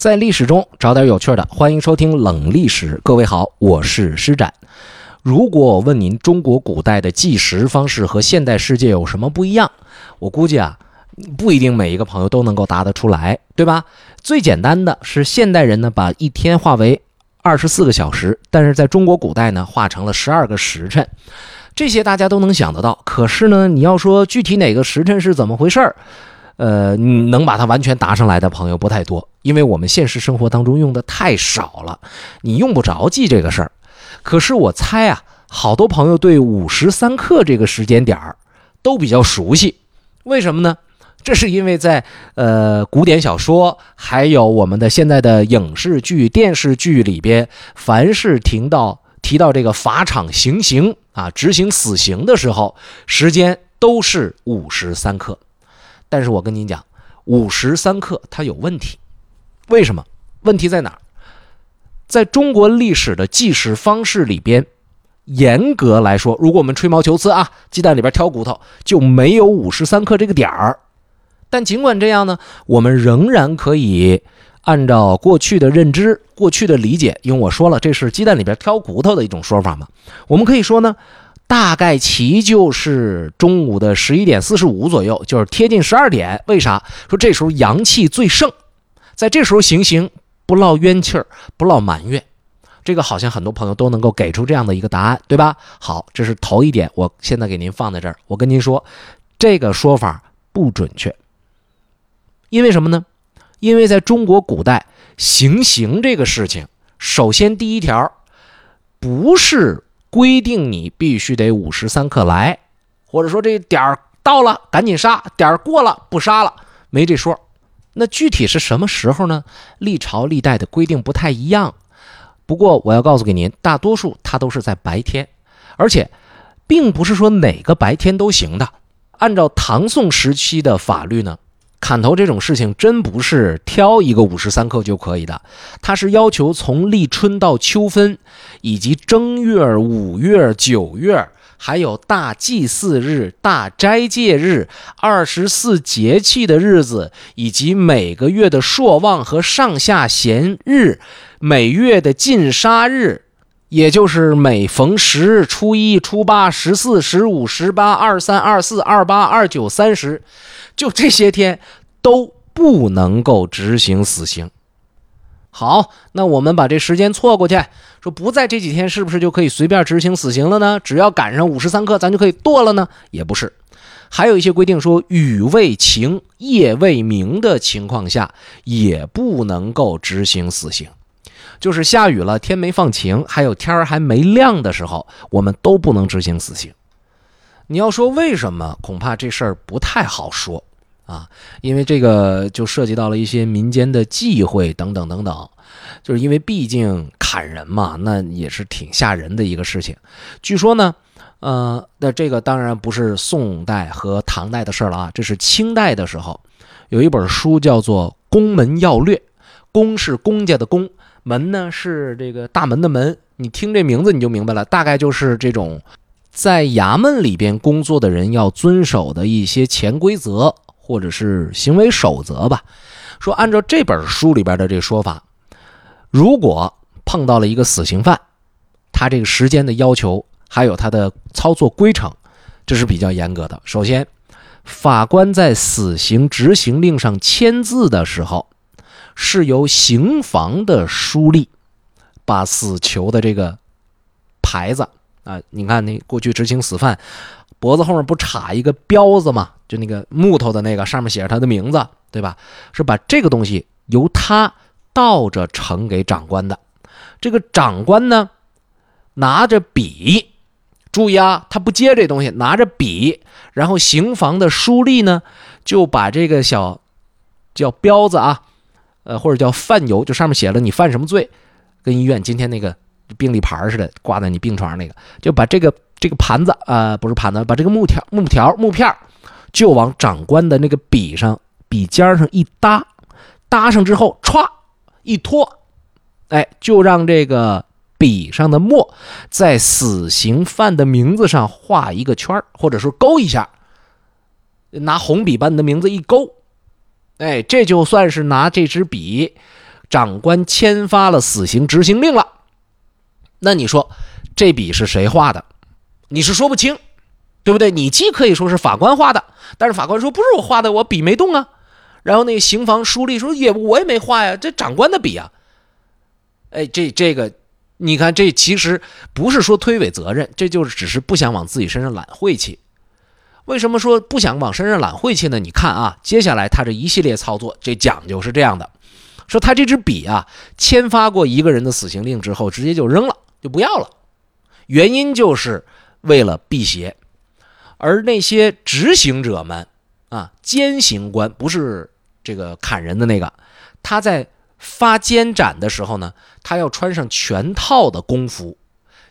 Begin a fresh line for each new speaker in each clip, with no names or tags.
在历史中找点有趣的，欢迎收听冷历史。各位好，我是施展。如果我问您中国古代的计时方式和现代世界有什么不一样，我估计啊，不一定每一个朋友都能够答得出来，对吧？最简单的是现代人呢把一天化为二十四个小时，但是在中国古代呢化成了十二个时辰，这些大家都能想得到。可是呢，你要说具体哪个时辰是怎么回事儿？呃，能把它完全答上来的朋友不太多，因为我们现实生活当中用的太少了，你用不着记这个事儿。可是我猜啊，好多朋友对午时三刻这个时间点儿都比较熟悉，为什么呢？这是因为在呃古典小说，还有我们的现在的影视剧、电视剧里边，凡是听到提到这个法场行刑啊，执行死刑的时候，时间都是午时三刻。但是我跟您讲，午时三刻它有问题，为什么？问题在哪儿？在中国历史的计时方式里边，严格来说，如果我们吹毛求疵啊，鸡蛋里边挑骨头，就没有午时三刻这个点儿。但尽管这样呢，我们仍然可以按照过去的认知、过去的理解，因为我说了，这是鸡蛋里边挑骨头的一种说法嘛，我们可以说呢。大概其就是中午的十一点四十五左右，就是贴近十二点。为啥说这时候阳气最盛，在这时候行刑不落冤气儿，不落埋怨？这个好像很多朋友都能够给出这样的一个答案，对吧？好，这是头一点，我现在给您放在这儿。我跟您说，这个说法不准确，因为什么呢？因为在中国古代行刑这个事情，首先第一条不是。规定你必须得午时三刻来，或者说这点儿到了赶紧杀，点儿过了不杀了，没这说。那具体是什么时候呢？历朝历代的规定不太一样。不过我要告诉给您，大多数它都是在白天，而且并不是说哪个白天都行的。按照唐宋时期的法律呢。砍头这种事情真不是挑一个午时三刻就可以的，它是要求从立春到秋分，以及正月、五月、九月，还有大祭祀日、大斋戒日、二十四节气的日子，以及每个月的朔望和上下弦日，每月的禁杀日，也就是每逢十、初一、初八、十四、十五、十八、二三、二四、二八、二九、三十。就这些天都不能够执行死刑。好，那我们把这时间错过去，说不在这几天，是不是就可以随便执行死刑了呢？只要赶上午时三刻，咱就可以剁了呢？也不是，还有一些规定说，雨未晴、夜未明的情况下，也不能够执行死刑。就是下雨了，天没放晴，还有天儿还没亮的时候，我们都不能执行死刑。你要说为什么？恐怕这事儿不太好说啊，因为这个就涉及到了一些民间的忌讳等等等等。就是因为毕竟砍人嘛，那也是挺吓人的一个事情。据说呢，呃，那这个当然不是宋代和唐代的事了啊，这是清代的时候，有一本书叫做《宫门要略》，宫是公家的宫，门呢是这个大门的门。你听这名字你就明白了，大概就是这种。在衙门里边工作的人要遵守的一些潜规则或者是行为守则吧。说按照这本书里边的这个说法，如果碰到了一个死刑犯，他这个时间的要求还有他的操作规程，这是比较严格的。首先，法官在死刑执行令上签字的时候，是由刑房的书吏把死囚的这个牌子。啊，你看那过去执行死犯，脖子后面不插一个标子吗？就那个木头的那个，上面写着他的名字，对吧？是把这个东西由他倒着呈给长官的。这个长官呢，拿着笔，注意啊，他不接这东西，拿着笔，然后刑房的书吏呢，就把这个小叫彪子啊，呃，或者叫犯由，就上面写了你犯什么罪，跟医院今天那个。病历牌似的挂在你病床上那个，就把这个这个盘子啊，不是盘子，把这个木条木条木片就往长官的那个笔上笔尖上一搭，搭上之后歘一拖，哎，就让这个笔上的墨在死刑犯的名字上画一个圈或者说勾一下，拿红笔把你的名字一勾，哎，这就算是拿这支笔长官签发了死刑执行令了。那你说这笔是谁画的？你是说不清，对不对？你既可以说是法官画的，但是法官说不是我画的，我笔没动啊。然后那个刑房书吏说也我也没画呀，这长官的笔啊。哎，这这个，你看这其实不是说推诿责任，这就是只是不想往自己身上揽晦气。为什么说不想往身上揽晦气呢？你看啊，接下来他这一系列操作，这讲究是这样的：说他这支笔啊，签发过一个人的死刑令之后，直接就扔了，就不要了。原因就是为了辟邪，而那些执行者们啊，监刑官不是这个砍人的那个，他在发监斩的时候呢，他要穿上全套的公服，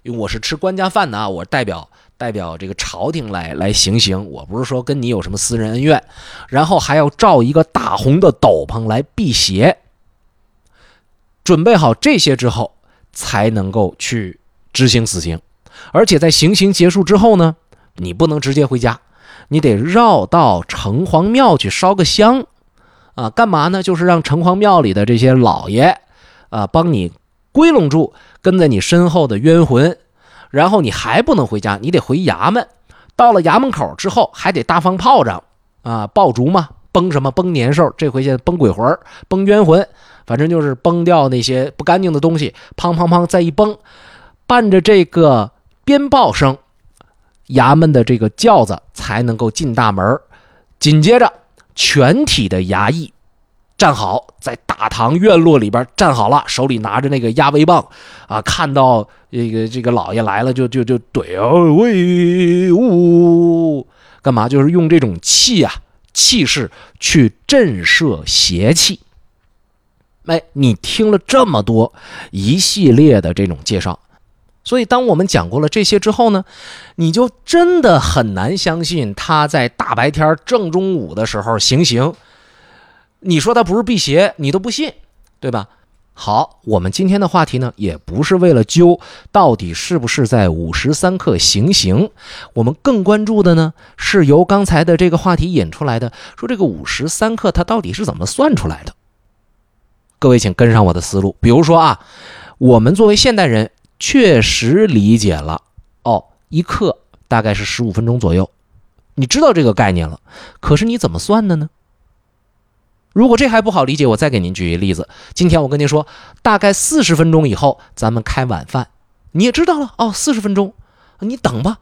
因为我是吃官家饭的啊，我代表。代表这个朝廷来来行刑，我不是说跟你有什么私人恩怨，然后还要罩一个大红的斗篷来辟邪。准备好这些之后，才能够去执行死刑。而且在行刑结束之后呢，你不能直接回家，你得绕到城隍庙去烧个香，啊，干嘛呢？就是让城隍庙里的这些老爷，啊，帮你归拢住跟在你身后的冤魂。然后你还不能回家，你得回衙门。到了衙门口之后，还得大放炮仗啊，爆竹嘛，崩什么崩年兽，这回现在崩鬼魂崩冤魂，反正就是崩掉那些不干净的东西，砰砰砰，再一崩，伴着这个鞭炮声，衙门的这个轿子才能够进大门。紧接着，全体的衙役站好，在大堂院落里边站好了，手里拿着那个压威棒啊，看到。这个这个老爷来了，就就就怼啊，喂呜，干嘛？就是用这种气啊气势去震慑邪气。哎，你听了这么多一系列的这种介绍，所以当我们讲过了这些之后呢，你就真的很难相信他在大白天正中午的时候行刑。你说他不是辟邪，你都不信，对吧？好，我们今天的话题呢，也不是为了揪到底是不是在午时三刻行刑，我们更关注的呢，是由刚才的这个话题引出来的，说这个午时三刻它到底是怎么算出来的？各位请跟上我的思路，比如说啊，我们作为现代人确实理解了，哦，一刻大概是十五分钟左右，你知道这个概念了，可是你怎么算的呢？如果这还不好理解，我再给您举一个例子。今天我跟您说，大概四十分钟以后咱们开晚饭，你也知道了哦，四十分钟，你等吧。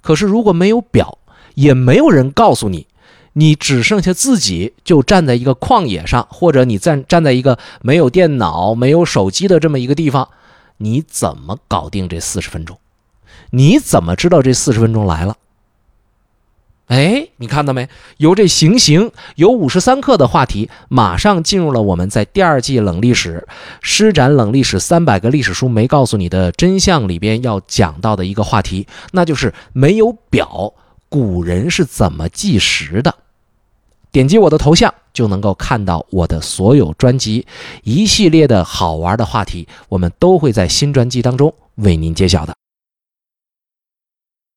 可是如果没有表，也没有人告诉你，你只剩下自己就站在一个旷野上，或者你站站在一个没有电脑、没有手机的这么一个地方，你怎么搞定这四十分钟？你怎么知道这四十分钟来了？哎，你看到没？由这行刑，由五十三课的话题，马上进入了我们在第二季冷历史施展冷历史三百个历史书没告诉你的真相里边要讲到的一个话题，那就是没有表，古人是怎么计时的？点击我的头像就能够看到我的所有专辑，一系列的好玩的话题，我们都会在新专辑当中为您揭晓的。